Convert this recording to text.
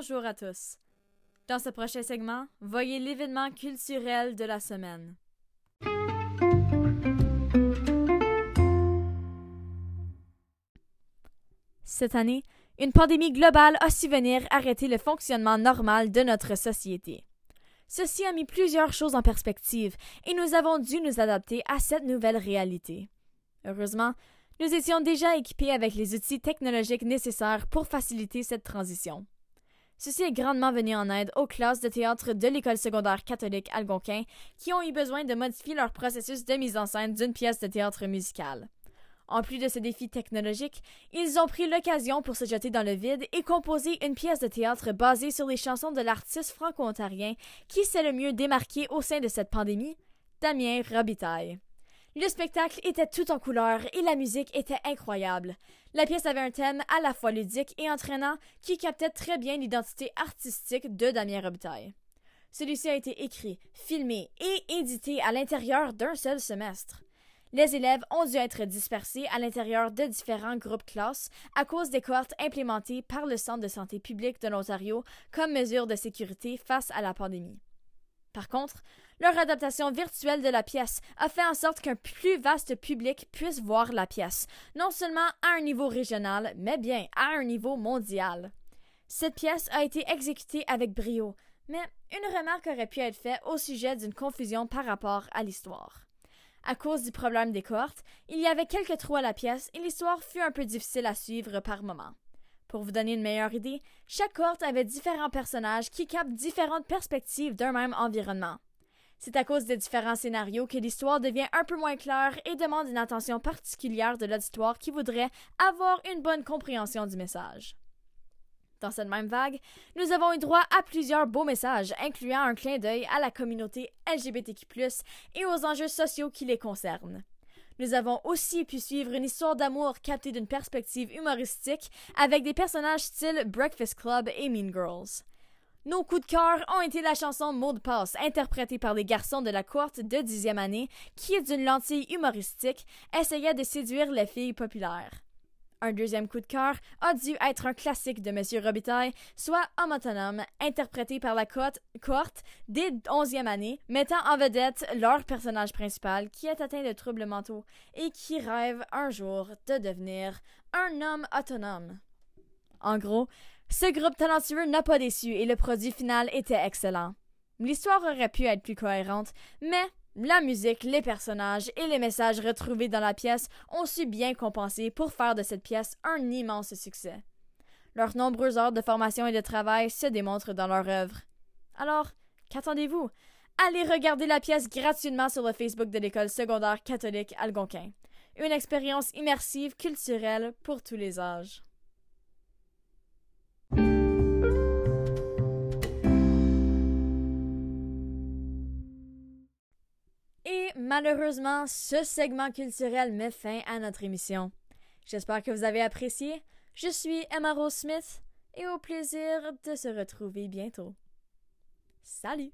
bonjour à tous. Dans ce prochain segment, voyez l'événement culturel de la semaine. Cette année, une pandémie globale a su venir arrêter le fonctionnement normal de notre société. Ceci a mis plusieurs choses en perspective et nous avons dû nous adapter à cette nouvelle réalité. Heureusement, nous étions déjà équipés avec les outils technologiques nécessaires pour faciliter cette transition. Ceci est grandement venu en aide aux classes de théâtre de l'école secondaire catholique Algonquin qui ont eu besoin de modifier leur processus de mise en scène d'une pièce de théâtre musicale. En plus de ce défi technologique, ils ont pris l'occasion pour se jeter dans le vide et composer une pièce de théâtre basée sur les chansons de l'artiste franco-ontarien qui s'est le mieux démarqué au sein de cette pandémie, Damien Robitaille. Le spectacle était tout en couleurs et la musique était incroyable. La pièce avait un thème à la fois ludique et entraînant qui captait très bien l'identité artistique de Damien Robitaille. Celui-ci a été écrit, filmé et édité à l'intérieur d'un seul semestre. Les élèves ont dû être dispersés à l'intérieur de différents groupes classes à cause des cohortes implémentées par le Centre de santé publique de l'Ontario comme mesure de sécurité face à la pandémie. Par contre, leur adaptation virtuelle de la pièce a fait en sorte qu'un plus vaste public puisse voir la pièce, non seulement à un niveau régional, mais bien à un niveau mondial. Cette pièce a été exécutée avec brio, mais une remarque aurait pu être faite au sujet d'une confusion par rapport à l'histoire. À cause du problème des cohortes, il y avait quelques trous à la pièce et l'histoire fut un peu difficile à suivre par moments. Pour vous donner une meilleure idée, chaque cohorte avait différents personnages qui captent différentes perspectives d'un même environnement. C'est à cause des différents scénarios que l'histoire devient un peu moins claire et demande une attention particulière de l'auditoire qui voudrait avoir une bonne compréhension du message. Dans cette même vague, nous avons eu droit à plusieurs beaux messages, incluant un clin d'œil à la communauté LGBTQ, et aux enjeux sociaux qui les concernent. Nous avons aussi pu suivre une histoire d'amour captée d'une perspective humoristique avec des personnages style Breakfast Club et Mean Girls. Nos coups de cœur ont été la chanson Mot de passe, interprétée par les garçons de la courte de dixième année, qui, d'une lentille humoristique, essayait de séduire les filles populaires. Un deuxième coup de cœur a dû être un classique de Monsieur Robitaille, soit Homme autonome, interprété par la cohorte des 11e années, mettant en vedette leur personnage principal qui est atteint de troubles mentaux et qui rêve un jour de devenir un homme autonome. En gros, ce groupe talentueux n'a pas déçu et le produit final était excellent. L'histoire aurait pu être plus cohérente, mais la musique, les personnages et les messages retrouvés dans la pièce ont su bien compenser pour faire de cette pièce un immense succès. Leurs nombreuses heures de formation et de travail se démontrent dans leur œuvre. Alors, qu'attendez-vous? Allez regarder la pièce gratuitement sur le Facebook de l'école secondaire catholique Algonquin. Une expérience immersive culturelle pour tous les âges. Malheureusement, ce segment culturel met fin à notre émission. J'espère que vous avez apprécié. Je suis Emma Rose Smith et au plaisir de se retrouver bientôt. Salut!